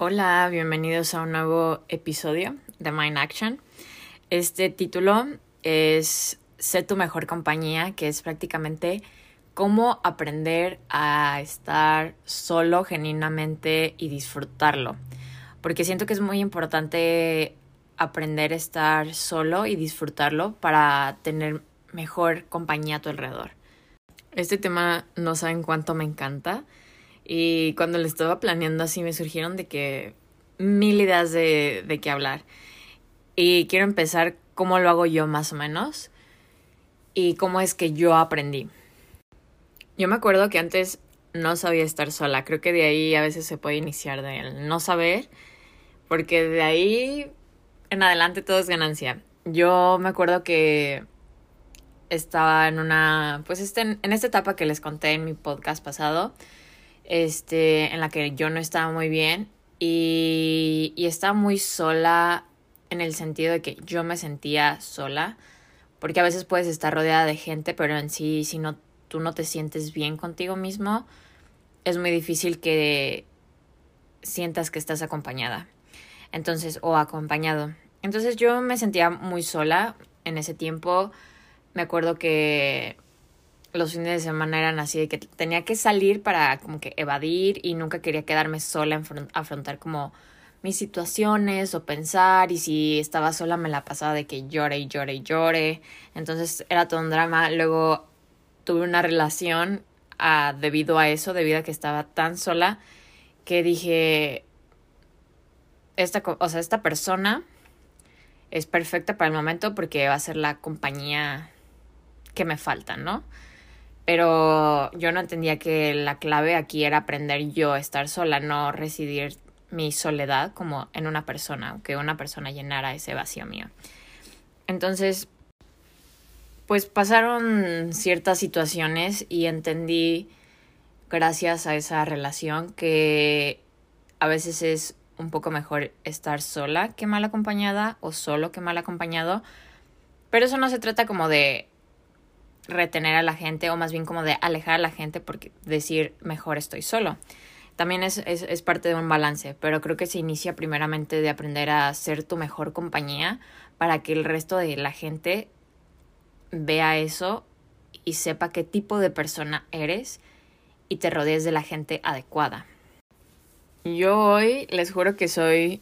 Hola, bienvenidos a un nuevo episodio de Mind Action. Este título es Sé tu mejor compañía, que es prácticamente cómo aprender a estar solo genuinamente y disfrutarlo. Porque siento que es muy importante aprender a estar solo y disfrutarlo para tener mejor compañía a tu alrededor. Este tema no saben cuánto me encanta y cuando lo estaba planeando así me surgieron de que mil ideas de, de qué hablar. Y quiero empezar cómo lo hago yo más o menos y cómo es que yo aprendí. Yo me acuerdo que antes no sabía estar sola. Creo que de ahí a veces se puede iniciar de no saber, porque de ahí en adelante todo es ganancia. Yo me acuerdo que estaba en una, pues este, en esta etapa que les conté en mi podcast pasado, este, en la que yo no estaba muy bien y, y estaba muy sola en el sentido de que yo me sentía sola, porque a veces puedes estar rodeada de gente, pero en sí, si no, tú no te sientes bien contigo mismo, es muy difícil que sientas que estás acompañada. Entonces, o acompañado. Entonces yo me sentía muy sola en ese tiempo. Me acuerdo que los fines de semana eran así de que tenía que salir para como que evadir y nunca quería quedarme sola, afrontar como mis situaciones o pensar y si estaba sola me la pasaba de que llore y llore y llore. Entonces era todo un drama. Luego tuve una relación ah, debido a eso, debido a que estaba tan sola que dije, esta, o sea, esta persona es perfecta para el momento porque va a ser la compañía que me falta, ¿no? Pero yo no entendía que la clave aquí era aprender yo a estar sola, no residir mi soledad como en una persona, que una persona llenara ese vacío mío. Entonces, pues pasaron ciertas situaciones y entendí, gracias a esa relación, que a veces es un poco mejor estar sola que mal acompañada o solo que mal acompañado. Pero eso no se trata como de retener a la gente o más bien como de alejar a la gente porque decir mejor estoy solo. También es, es, parte de un balance, pero creo que se inicia primeramente de aprender a ser tu mejor compañía para que el resto de la gente vea eso y sepa qué tipo de persona eres y te rodees de la gente adecuada. Yo hoy les juro que soy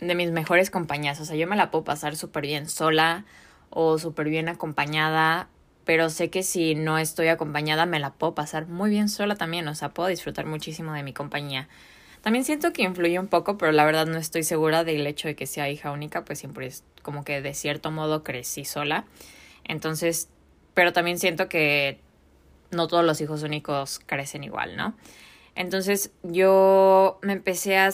de mis mejores compañías. O sea, yo me la puedo pasar súper bien sola o súper bien acompañada. Pero sé que si no estoy acompañada me la puedo pasar muy bien sola también. O sea, puedo disfrutar muchísimo de mi compañía. También siento que influye un poco, pero la verdad no estoy segura del hecho de que sea hija única, pues siempre es como que de cierto modo crecí sola. Entonces, pero también siento que no todos los hijos únicos crecen igual, ¿no? Entonces yo me empecé a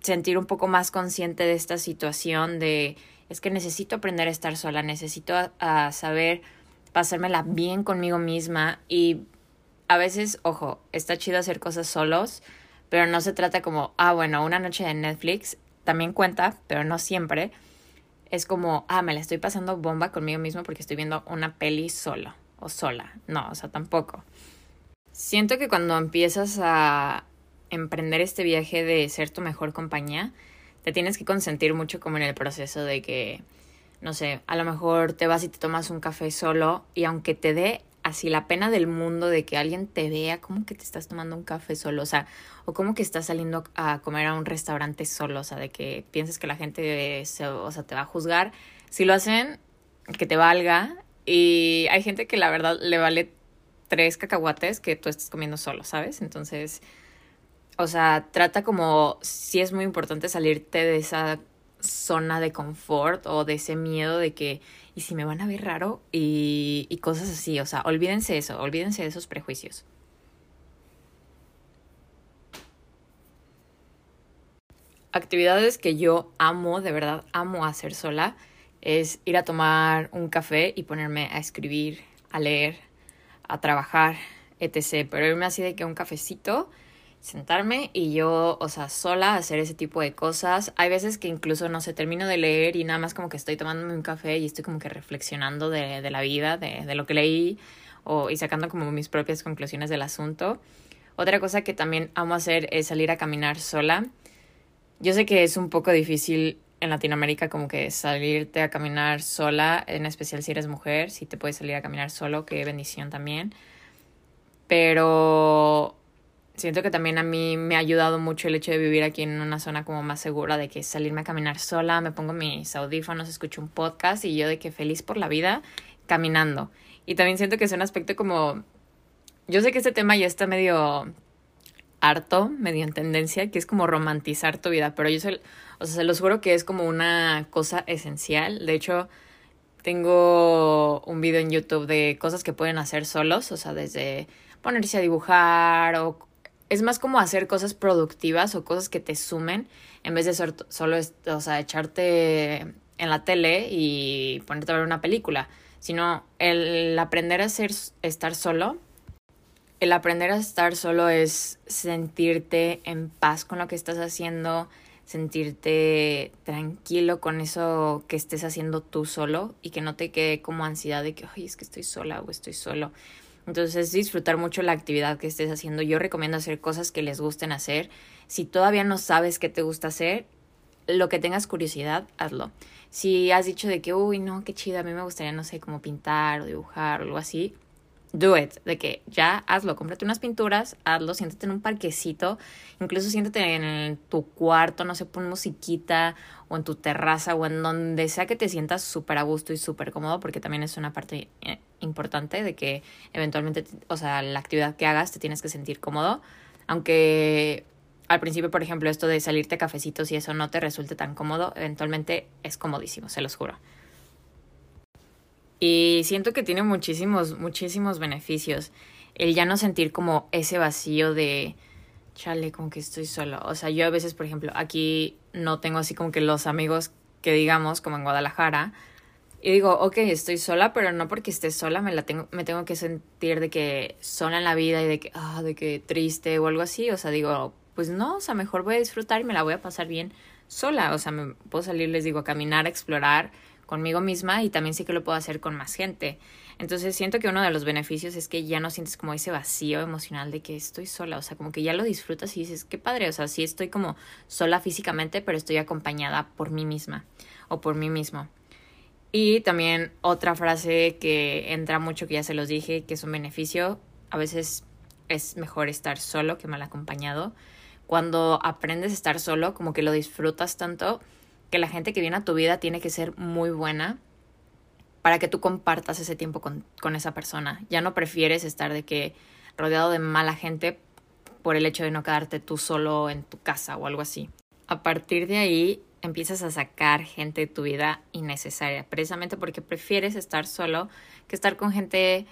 sentir un poco más consciente de esta situación de es que necesito aprender a estar sola, necesito a, saber pasármela bien conmigo misma y a veces, ojo, está chido hacer cosas solos, pero no se trata como, ah, bueno, una noche de Netflix también cuenta, pero no siempre. Es como, ah, me la estoy pasando bomba conmigo mismo porque estoy viendo una peli solo o sola. No, o sea, tampoco. Siento que cuando empiezas a emprender este viaje de ser tu mejor compañía, te tienes que consentir mucho como en el proceso de que, no sé, a lo mejor te vas y te tomas un café solo y aunque te dé así la pena del mundo de que alguien te vea como que te estás tomando un café solo, o sea, o como que estás saliendo a comer a un restaurante solo, o sea, de que pienses que la gente se, o sea, te va a juzgar, si lo hacen, que te valga. Y hay gente que la verdad le vale tres cacahuates que tú estés comiendo solo, ¿sabes? Entonces, o sea, trata como, si es muy importante salirte de esa zona de confort o de ese miedo de que, y si me van a ver raro y, y cosas así, o sea, olvídense eso, olvídense de esos prejuicios. Actividades que yo amo, de verdad amo hacer sola, es ir a tomar un café y ponerme a escribir, a leer, a trabajar, etc. Pero irme así de que un cafecito, sentarme y yo, o sea, sola hacer ese tipo de cosas. Hay veces que incluso no sé, termino de leer y nada más como que estoy tomándome un café y estoy como que reflexionando de, de la vida, de, de, lo que leí o, y sacando como mis propias conclusiones del asunto. Otra cosa que también amo hacer es salir a caminar sola. yo sé que es un poco difícil en Latinoamérica como que salirte a caminar sola, en especial si eres mujer, si te puedes salir a caminar solo, qué bendición también. Pero siento que también a mí me ha ayudado mucho el hecho de vivir aquí en una zona como más segura, de que salirme a caminar sola, me pongo mis audífonos, escucho un podcast y yo de que feliz por la vida caminando. Y también siento que es un aspecto como... Yo sé que este tema ya está medio harto, medio en tendencia, que es como romantizar tu vida, pero yo se, o sea, se los juro que es como una cosa esencial. De hecho, tengo un video en YouTube de cosas que pueden hacer solos, o sea, desde ponerse a dibujar o es más como hacer cosas productivas o cosas que te sumen en vez de solo, o sea, echarte en la tele y ponerte a ver una película, sino el aprender a ser, estar solo el aprender a estar solo es sentirte en paz con lo que estás haciendo, sentirte tranquilo con eso que estés haciendo tú solo y que no te quede como ansiedad de que, ay, es que estoy sola o estoy solo. Entonces, disfrutar mucho la actividad que estés haciendo. Yo recomiendo hacer cosas que les gusten hacer. Si todavía no sabes qué te gusta hacer, lo que tengas curiosidad, hazlo. Si has dicho de que, uy, no, qué chido, a mí me gustaría, no sé, como pintar o dibujar o algo así, do it, de que ya hazlo, cómprate unas pinturas, hazlo, siéntate en un parquecito, incluso siéntate en tu cuarto, no sé, pon musiquita o en tu terraza o en donde sea que te sientas súper a gusto y súper cómodo, porque también es una parte eh, importante de que eventualmente, o sea, la actividad que hagas te tienes que sentir cómodo, aunque al principio, por ejemplo, esto de salirte cafecitos y eso no te resulte tan cómodo, eventualmente es comodísimo, se los juro. Y siento que tiene muchísimos, muchísimos beneficios. El ya no sentir como ese vacío de, chale, como que estoy solo. O sea, yo a veces, por ejemplo, aquí no tengo así como que los amigos que digamos, como en Guadalajara. Y digo, ok, estoy sola, pero no porque esté sola me, la tengo, me tengo que sentir de que sola en la vida y de que, ah, de que triste o algo así. O sea, digo, pues no, o sea, mejor voy a disfrutar y me la voy a pasar bien sola. O sea, me puedo salir, les digo, a caminar, a explorar conmigo misma y también sí que lo puedo hacer con más gente. Entonces siento que uno de los beneficios es que ya no sientes como ese vacío emocional de que estoy sola, o sea, como que ya lo disfrutas y dices, qué padre, o sea, sí estoy como sola físicamente, pero estoy acompañada por mí misma o por mí mismo. Y también otra frase que entra mucho, que ya se los dije, que es un beneficio, a veces es mejor estar solo que mal acompañado. Cuando aprendes a estar solo, como que lo disfrutas tanto que la gente que viene a tu vida tiene que ser muy buena para que tú compartas ese tiempo con, con esa persona. Ya no prefieres estar de que rodeado de mala gente por el hecho de no quedarte tú solo en tu casa o algo así. A partir de ahí empiezas a sacar gente de tu vida innecesaria, precisamente porque prefieres estar solo que estar con gente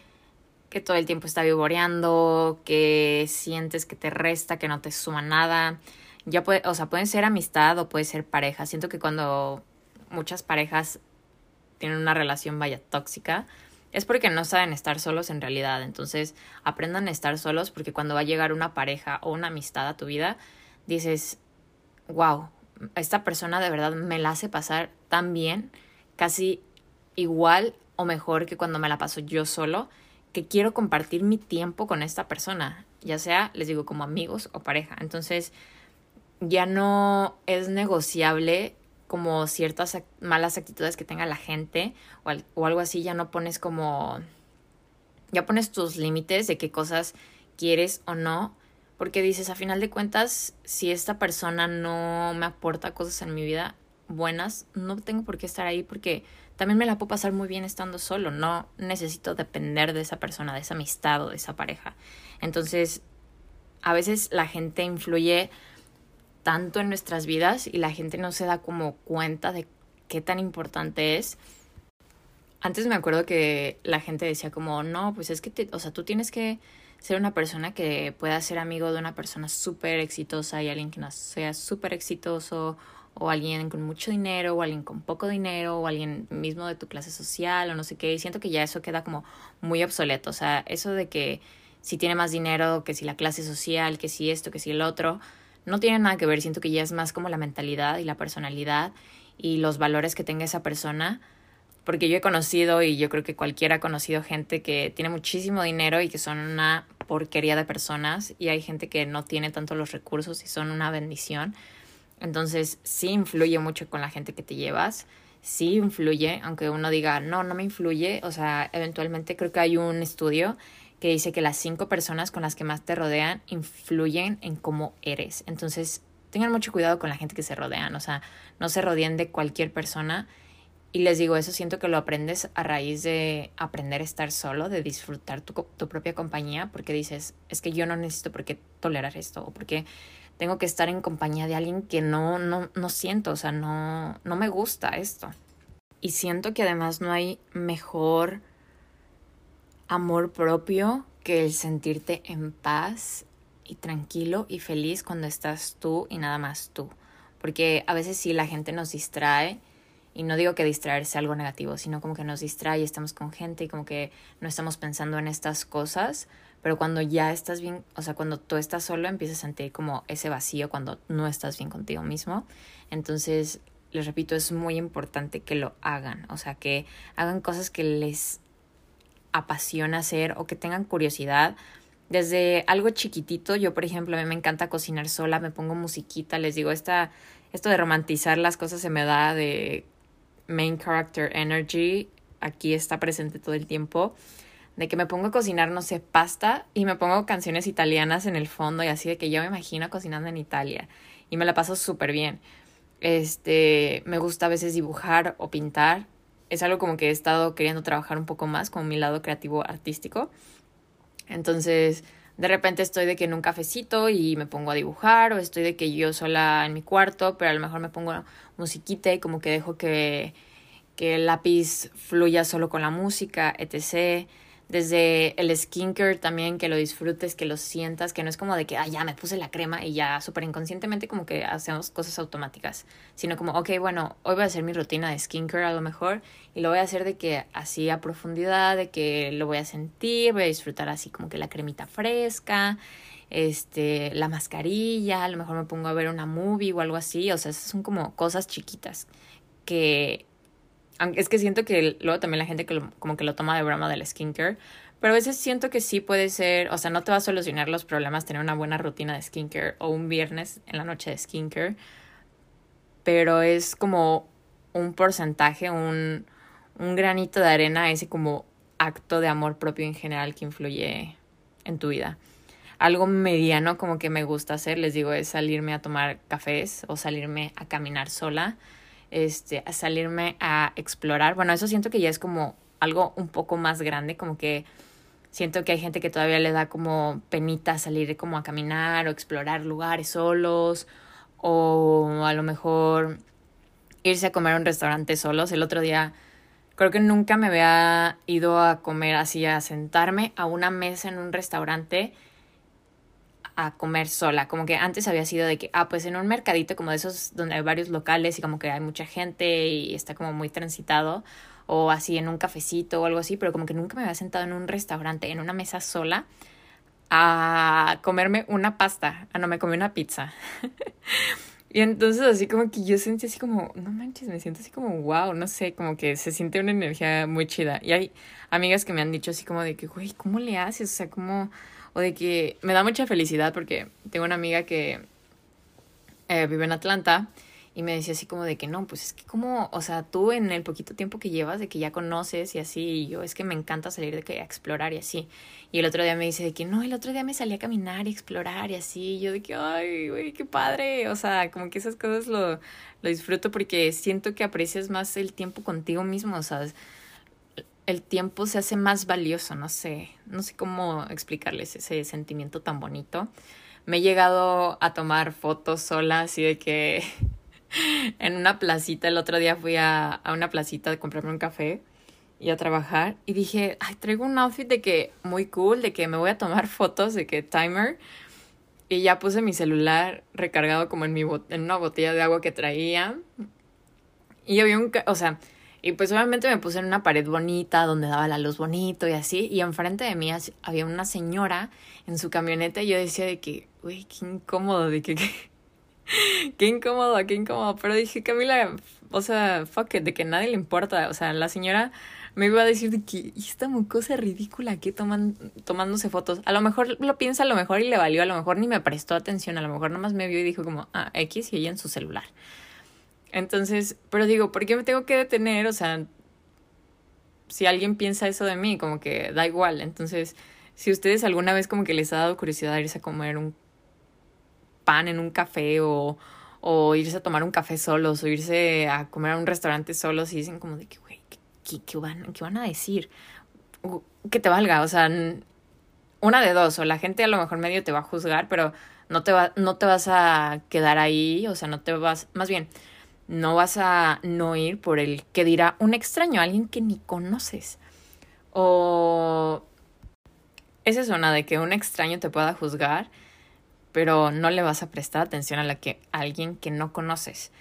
que todo el tiempo está vivoreando, que sientes que te resta, que no te suma nada, ya puede, o sea, pueden ser amistad o puede ser pareja. Siento que cuando muchas parejas tienen una relación vaya tóxica, es porque no saben estar solos en realidad. Entonces, aprendan a estar solos porque cuando va a llegar una pareja o una amistad a tu vida, dices, wow, esta persona de verdad me la hace pasar tan bien, casi igual o mejor que cuando me la paso yo solo, que quiero compartir mi tiempo con esta persona, ya sea, les digo, como amigos o pareja. Entonces, ya no es negociable como ciertas malas actitudes que tenga la gente o, algo así, ya no pones como, ya pones tus límites de qué cosas quieres o no, porque dices, a final de cuentas, si esta persona no me aporta cosas en mi vida buenas, no tengo por qué estar ahí porque también me la puedo pasar muy bien estando solo, no necesito depender de esa persona, de esa amistad o de esa pareja. Entonces, a veces la gente influye tanto en nuestras vidas y la gente no se da como cuenta de qué tan importante es. Antes me acuerdo que la gente decía como, no, pues es que, o sea, tú tienes que ser una persona que pueda ser amigo de una persona súper exitosa y alguien que no sea súper exitoso o alguien con mucho dinero o alguien con poco dinero o alguien mismo de tu clase social o no sé qué. Y siento que ya eso queda como muy obsoleto. O sea, eso de que si tiene más dinero, que si la clase social, que si esto, que si el otro, no tiene nada que ver, siento que ya es más como la mentalidad y la personalidad y los valores que tenga esa persona, porque yo he conocido y yo creo que cualquiera ha conocido gente que tiene muchísimo dinero y que son una porquería de personas y hay gente que no tiene tanto los recursos y son una bendición. Entonces, sí influye mucho con la gente que te llevas, sí influye, aunque uno diga, no, no me influye, o sea, eventualmente creo que hay un estudio que dice que las cinco personas con las que más te rodean influyen en cómo eres. Entonces, tengan mucho cuidado con la gente que se rodean, o sea, no se rodeen de cualquier persona. Y les digo, eso siento que lo aprendes a raíz de aprender a estar solo, de disfrutar tu, tu propia compañía, porque dices, es que yo no necesito por qué tolerar esto, o porque tengo que estar en compañía de alguien que no, no, no siento, o sea, no, no me gusta esto. Y siento que además no hay mejor amor propio que el sentirte en paz y tranquilo y feliz cuando estás tú y nada más tú. Porque a veces sí la gente nos distrae y no digo que distraer sea algo negativo, sino como que nos distrae estamos con gente y como que no estamos pensando en estas cosas, pero cuando ya estás bien, o sea, cuando tú estás solo empiezas a sentir como ese vacío cuando no estás bien contigo mismo. Entonces, les repito, es muy importante que lo hagan, o sea, que hagan cosas que les apasiona hacer o que tengan curiosidad. Desde algo chiquitito, yo por ejemplo, a mí me encanta cocinar sola, me pongo musiquita, les digo, esta, esto de romantizar las cosas se me da de main character energy, aquí está presente todo el tiempo, de que me pongo a cocinar, no sé, pasta y me pongo canciones italianas en el fondo y así de que yo me imagino cocinando en Italia y me la paso súper bien. Este, me gusta a veces dibujar o pintar es algo como que he estado queriendo trabajar un poco más con mi lado creativo artístico. Entonces, de repente estoy de que en un cafecito y me pongo a dibujar o estoy de que yo sola en mi cuarto, pero a lo mejor me pongo musiquita y como que dejo que, que el lápiz fluya solo con la música, etc desde el skincare también, que lo disfrutes, que lo sientas, que no es como de que, ah, ya me puse la crema y ya súper inconscientemente como que hacemos cosas automáticas, sino como, ok, bueno, hoy voy a hacer mi rutina de skincare a lo mejor y lo voy a hacer de que así a profundidad, de que lo voy a sentir, voy a disfrutar así como que la cremita fresca, este, la mascarilla, a lo mejor me pongo a ver una movie o algo así, o sea, esas son como cosas chiquitas que es que siento que luego también la gente que como que lo toma de broma del skincare, pero a veces siento que sí puede ser, o sea, no te va a solucionar los problemas tener una buena rutina de skincare o un viernes en la noche de skincare, pero es como un porcentaje, un, un granito de arena, ese como acto de amor propio en general que influye en tu vida. Algo mediano como que me gusta hacer, les digo, es salirme a tomar cafés o salirme a caminar sola este, a salirme a explorar. Bueno, eso siento que ya es como algo un poco más grande, como que siento que hay gente que todavía le da como penita salir como a caminar o explorar lugares solos o a lo mejor irse a comer a un restaurante solos. El otro día creo que nunca me había ido a comer así, a sentarme a una mesa en un restaurante a comer sola. Como que antes había sido de que, ah, pues en un mercadito como de esos donde hay varios locales y como que hay mucha gente y está como muy transitado, o así en un cafecito o algo así, pero como que nunca me había sentado en un restaurante, en una mesa sola, a comerme una pasta. Ah, no, me comí una pizza. y entonces así como que yo sentí así como, no manches, me siento así como, wow, no sé, como que se siente una energía muy chida. Y hay amigas que me han dicho así como de que, güey, ¿cómo le haces? O sea, como o de que me da mucha felicidad porque tengo una amiga que eh, vive en Atlanta y me decía así como de que no, pues es que como, o sea, tú en el poquito tiempo que llevas, de que ya conoces y así, yo es que me encanta salir de que a explorar y así. Y el otro día me dice de que no, el otro día me salí a caminar y explorar y así, y yo de que, ay, güey, qué padre, o sea, como que esas cosas lo, lo disfruto porque siento que aprecias más el tiempo contigo mismo, o sea, el tiempo se hace más valioso, no sé, no sé cómo explicarles ese sentimiento tan bonito. Me he llegado a tomar fotos sola, así de que en una placita, el otro día fui a, a una placita de comprarme un café y a trabajar y dije, traigo un outfit de que muy cool, de que me voy a tomar fotos, de que timer. Y ya puse mi celular recargado como en, mi en una botella de agua que traía. Y había un, o sea, y pues obviamente me puse en una pared bonita donde daba la luz bonito y así. Y enfrente de mí había una señora en su camioneta y yo decía de que, uy, qué incómodo, de que, qué incómodo, qué incómodo. Pero dije, Camila, o sea, fuck it, de que nadie le importa. O sea, la señora me iba a decir de que esta cosa ridícula aquí toman, tomándose fotos. A lo mejor lo piensa, a lo mejor y le valió, a lo mejor ni me prestó atención, a lo mejor nomás me vio y dijo como, ah, X y ella en su celular. Entonces, pero digo, ¿por qué me tengo que detener? O sea, si alguien piensa eso de mí, como que da igual. Entonces, si ustedes alguna vez como que les ha dado curiosidad irse a comer un pan en un café o, o irse a tomar un café solos o irse a comer a un restaurante solos y dicen como de que, güey, ¿qué, qué, van, ¿qué van a decir? Que te valga, o sea, una de dos, o la gente a lo mejor medio te va a juzgar, pero no te, va, no te vas a quedar ahí, o sea, no te vas, más bien, no vas a no ir por el que dirá un extraño, alguien que ni conoces. O esa zona de que un extraño te pueda juzgar, pero no le vas a prestar atención a la que alguien que no conoces.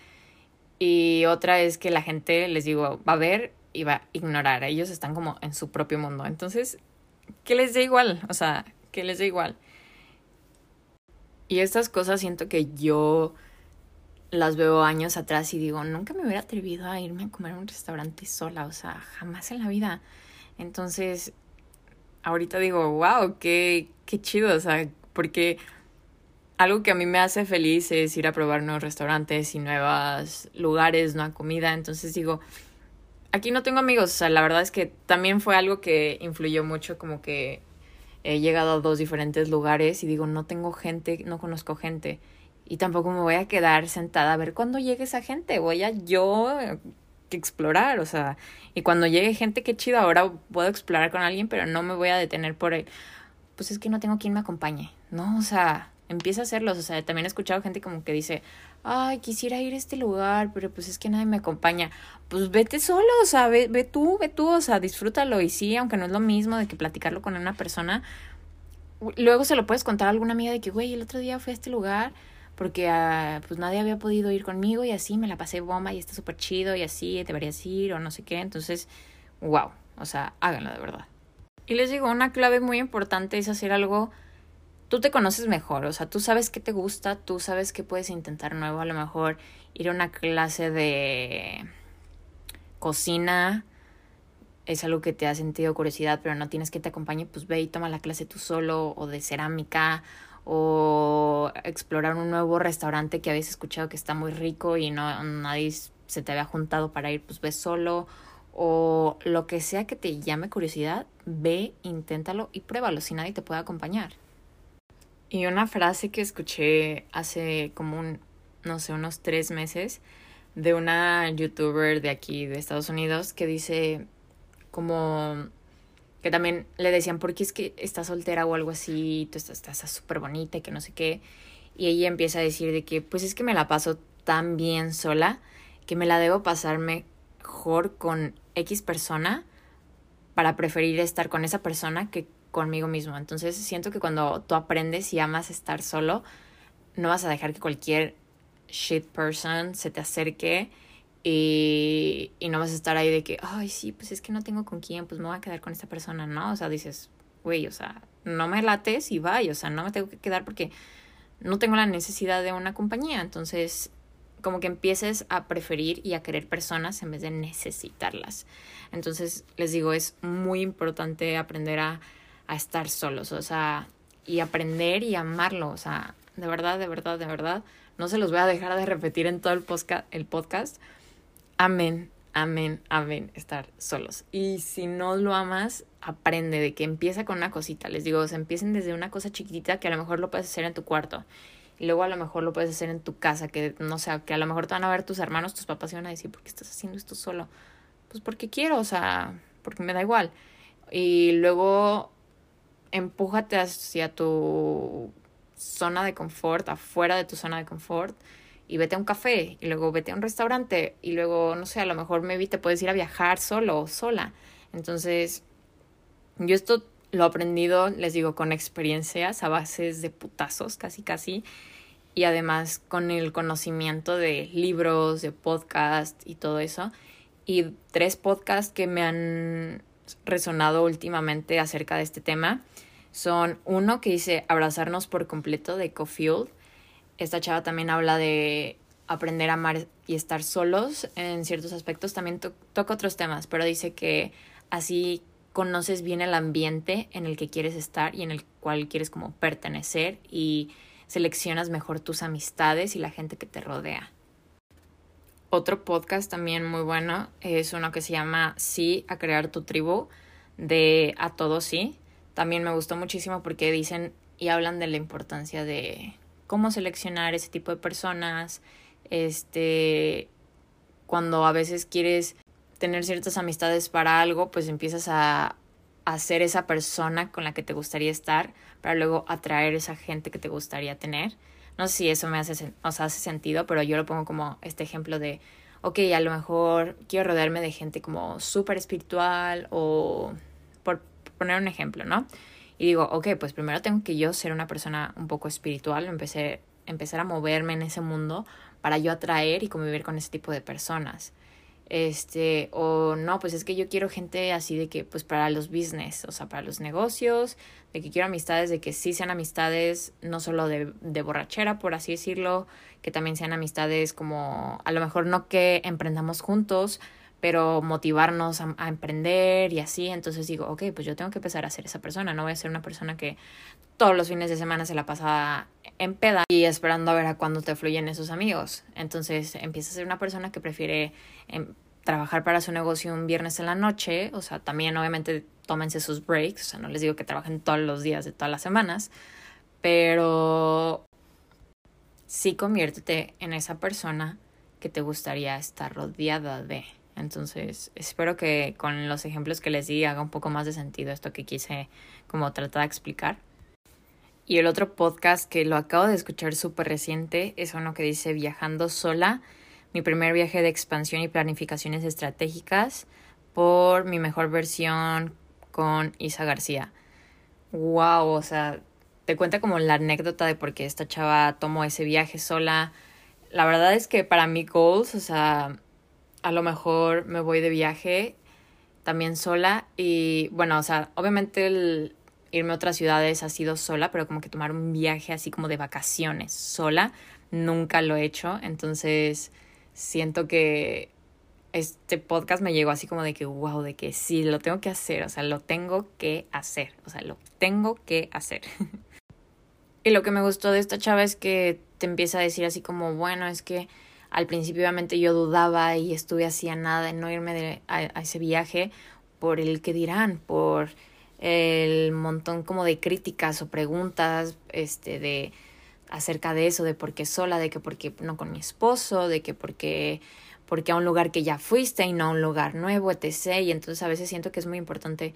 Y otra es que la gente, les digo, va a ver y va a ignorar. Ellos están como en su propio mundo. Entonces, que les dé igual, o sea, que les dé igual. Y estas cosas siento que yo las veo años atrás y digo, nunca me hubiera atrevido a irme a comer a un restaurante sola, o sea, jamás en la vida. Entonces, ahorita digo, wow, qué, qué chido, o sea, porque algo que a mí me hace feliz es ir a probar nuevos restaurantes y nuevos lugares, nueva comida. Entonces digo, aquí no tengo amigos, o sea, la verdad es que también fue algo que influyó mucho, como que he llegado a dos diferentes lugares y digo, no tengo gente, no conozco gente y tampoco me voy a quedar sentada a ver cuándo llegue esa gente. Voy a yo explorar, o sea, y cuando llegue gente, qué chido, ahora puedo explorar con alguien, pero no me voy a detener por él. Pues es que no tengo quien me acompañe, ¿no? O sea, empieza a hacerlos. O sea, también he escuchado gente como que dice, ay, quisiera ir a este lugar, pero pues es que nadie me acompaña. Pues vete solo, o sea, ve, ve tú, ve tú, o sea, disfrútalo. Y sí, aunque no es lo mismo de que platicarlo con una persona, luego se lo puedes contar a alguna amiga de que, güey, el otro día fui a este lugar porque uh, pues nadie había podido ir conmigo y así me la pasé bomba y está súper chido y así deberías ir o no sé qué. Entonces, wow, o sea, háganlo de verdad. Y les digo, una clave muy importante es hacer algo, tú te conoces mejor, o sea, tú sabes qué te gusta, tú sabes qué puedes intentar nuevo, a lo mejor ir a una clase de cocina es algo que te ha sentido curiosidad, pero no tienes que te acompañe, pues ve y toma la clase tú solo, o de cerámica, o explorar un nuevo restaurante que habéis escuchado que está muy rico y no nadie se te había juntado para ir, pues ve solo o lo que sea que te llame curiosidad, ve, inténtalo y pruébalo si nadie te puede acompañar. Y una frase que escuché hace como un, no sé, unos tres meses de una youtuber de aquí, de Estados Unidos, que dice como que también le decían, ¿por qué es que estás soltera o algo así? Tú estás súper bonita y que no sé qué. Y ella empieza a decir de que, pues es que me la paso tan bien sola que me la debo pasar mejor con X persona para preferir estar con esa persona que conmigo mismo. Entonces siento que cuando tú aprendes y amas estar solo, no vas a dejar que cualquier shit person se te acerque y, y no vas a estar ahí de que, ay, sí, pues es que no tengo con quién, pues me voy a quedar con esta persona, ¿no? O sea, dices, güey, o sea, no me lates y vaya, o sea, no me tengo que quedar porque no tengo la necesidad de una compañía. Entonces, como que empieces a preferir y a querer personas en vez de necesitarlas. Entonces, les digo, es muy importante aprender a, a estar solos, o sea, y aprender y amarlo, o sea, de verdad, de verdad, de verdad. No se los voy a dejar de repetir en todo el, el podcast Amén, amén, amén, estar solos. Y si no lo amas, aprende de que empieza con una cosita. Les digo, o sea, empiecen desde una cosa chiquitita que a lo mejor lo puedes hacer en tu cuarto. Y luego a lo mejor lo puedes hacer en tu casa, que no sé, que a lo mejor te van a ver tus hermanos, tus papás y van a decir, ¿por qué estás haciendo esto solo? Pues porque quiero, o sea, porque me da igual. Y luego empújate hacia tu zona de confort, afuera de tu zona de confort y vete a un café y luego vete a un restaurante y luego, no sé, a lo mejor maybe te puedes ir a viajar solo o sola. Entonces, yo esto lo he aprendido, les digo, con experiencias a bases de putazos, casi casi, y además con el conocimiento de libros, de podcast y todo eso. Y tres podcasts que me han resonado últimamente acerca de este tema son uno que dice Abrazarnos por completo de Cofield esta chava también habla de aprender a amar y estar solos en ciertos aspectos. También toca otros temas, pero dice que así conoces bien el ambiente en el que quieres estar y en el cual quieres como pertenecer y seleccionas mejor tus amistades y la gente que te rodea. Otro podcast también muy bueno es uno que se llama Sí a crear tu tribu de A Todo Sí. También me gustó muchísimo porque dicen y hablan de la importancia de cómo seleccionar ese tipo de personas, este, cuando a veces quieres tener ciertas amistades para algo, pues empiezas a, a ser esa persona con la que te gustaría estar para luego atraer esa gente que te gustaría tener. No sé si eso me hace, o hace sentido, pero yo lo pongo como este ejemplo de, ok, a lo mejor quiero rodearme de gente como súper espiritual o por poner un ejemplo, ¿no? Y digo, ok, pues primero tengo que yo ser una persona un poco espiritual, empecé, empezar a moverme en ese mundo para yo atraer y convivir con ese tipo de personas. Este, o no, pues es que yo quiero gente así de que, pues para los business, o sea, para los negocios, de que quiero amistades, de que sí sean amistades, no solo de, de borrachera, por así decirlo, que también sean amistades como, a lo mejor no que emprendamos juntos, pero motivarnos a, emprender y así. Entonces digo, ok, pues yo tengo que empezar a ser esa persona. No voy a ser una persona que todos los fines de semana se la pasa en peda y esperando a ver a cuándo te fluyen esos amigos. Entonces empieza a ser una persona que prefiere em, trabajar para su negocio un viernes en la noche. O sea, también obviamente tómense sus breaks. O sea, no les digo que trabajen todos los días de todas las semanas. Pero sí conviértete en esa persona que te gustaría estar rodeada de. Entonces, espero que con los ejemplos que les di haga un poco más de sentido esto que quise como tratar de explicar. Y el otro podcast que lo acabo de escuchar súper reciente es uno que dice Viajando sola, mi primer viaje de expansión y planificaciones estratégicas por mi mejor versión con Isa García. Wow, o sea, te cuenta como la anécdota de por qué esta chava tomó ese viaje sola. La verdad es que para mí goals, o sea, a lo mejor me voy de viaje también sola y bueno, o sea, obviamente el irme a otras ciudades ha sido sola, pero como que tomar un viaje así como de vacaciones sola, nunca lo he hecho, entonces siento que este podcast me llegó así como de que, wow, de que sí, lo tengo que hacer, o sea, lo tengo que hacer, o sea, lo tengo que hacer. y lo que me gustó de esta chava es que te empieza a decir así como, bueno, es que al principio obviamente yo dudaba y estuve así a nada en no irme de, a, ese viaje por el que dirán, por el montón como de críticas o preguntas este de acerca de eso, de por qué sola, de que por qué no con mi esposo, de que por qué, porque a un lugar que ya fuiste y no a un lugar nuevo, etc. Y entonces a veces siento que es muy importante,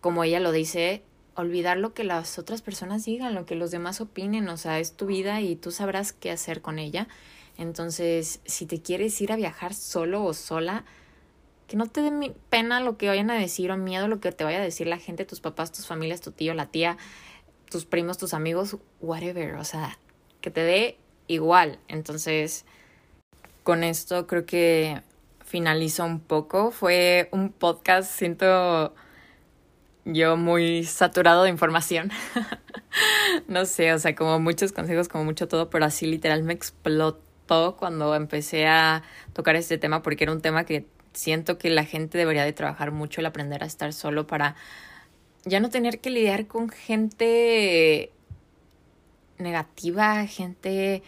como ella lo dice, olvidar lo que las otras personas digan, lo que los demás opinen, o sea, es tu vida y tú sabrás qué hacer con ella. Entonces, si te quieres ir a viajar solo o sola, que no te dé pena lo que vayan a decir o miedo lo que te vaya a decir la gente, tus papás, tus familias, tu tío, la tía, tus primos, tus amigos, whatever. O sea, que te dé igual. Entonces, con esto creo que finalizo un poco. Fue un podcast, siento yo muy saturado de información. no sé, o sea, como muchos consejos, como mucho todo, pero así literal me explotó cuando empecé a tocar este tema porque era un tema que siento que la gente debería de trabajar mucho el aprender a estar solo para ya no tener que lidiar con gente negativa, gente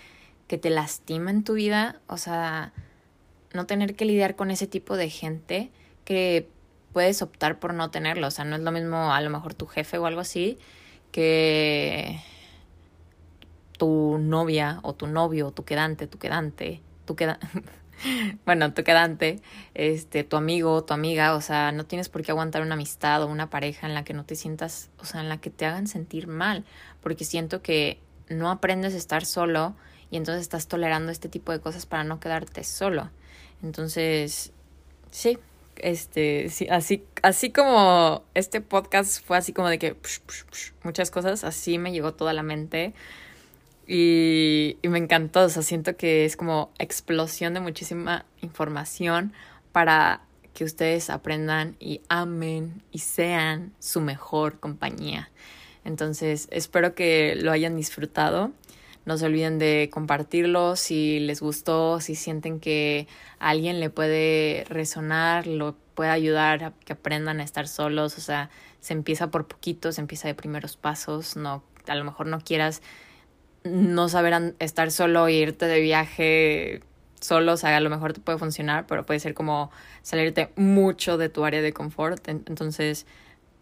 que te lastima en tu vida, o sea, no tener que lidiar con ese tipo de gente que puedes optar por no tenerlo, o sea, no es lo mismo a lo mejor tu jefe o algo así que tu novia o tu novio, tu quedante, tu quedante, tu queda bueno, tu quedante, este, tu amigo, tu amiga, o sea, no tienes por qué aguantar una amistad o una pareja en la que no te sientas, o sea, en la que te hagan sentir mal, porque siento que no aprendes a estar solo y entonces estás tolerando este tipo de cosas para no quedarte solo. Entonces, sí, este, sí, así, así como este podcast fue así como de que muchas cosas, así me llegó toda la mente. Y, y, me encantó, o sea, siento que es como explosión de muchísima información para que ustedes aprendan y amen y sean su mejor compañía. Entonces, espero que lo hayan disfrutado. No se olviden de compartirlo si les gustó, si sienten que a alguien le puede resonar, lo puede ayudar a que aprendan a estar solos. O sea, se empieza por poquito, se empieza de primeros pasos. No, a lo mejor no quieras no saber estar solo irte de viaje solo, o sea, a lo mejor te puede funcionar, pero puede ser como salirte mucho de tu área de confort. Entonces,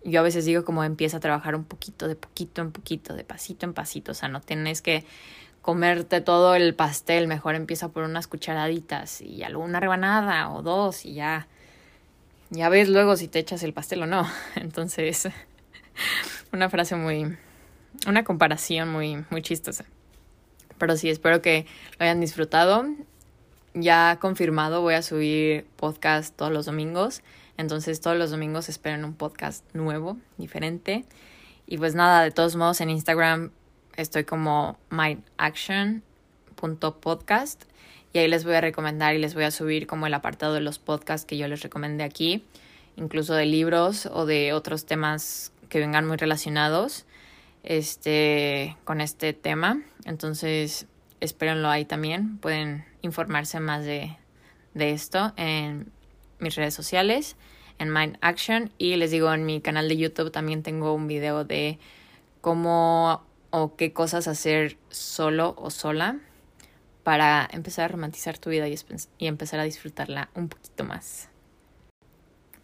yo a veces digo como empieza a trabajar un poquito, de poquito en poquito, de pasito en pasito, o sea, no tienes que comerte todo el pastel, mejor empieza por unas cucharaditas y alguna rebanada o dos y ya, ya ves luego si te echas el pastel o no. Entonces, una frase muy, una comparación muy, muy chistosa. Pero sí, espero que lo hayan disfrutado. Ya confirmado, voy a subir podcast todos los domingos. Entonces todos los domingos esperen un podcast nuevo, diferente. Y pues nada, de todos modos en Instagram estoy como mindaction.podcast y ahí les voy a recomendar y les voy a subir como el apartado de los podcasts que yo les recomendé aquí, incluso de libros o de otros temas que vengan muy relacionados este con este tema. Entonces, espérenlo ahí también. Pueden informarse más de, de esto en mis redes sociales, en Mind Action. Y les digo, en mi canal de YouTube también tengo un video de cómo o qué cosas hacer solo o sola para empezar a romantizar tu vida y, y empezar a disfrutarla un poquito más.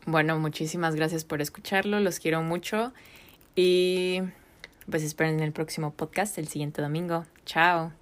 Bueno, muchísimas gracias por escucharlo, los quiero mucho y pues esperen el próximo podcast el siguiente domingo. Chao.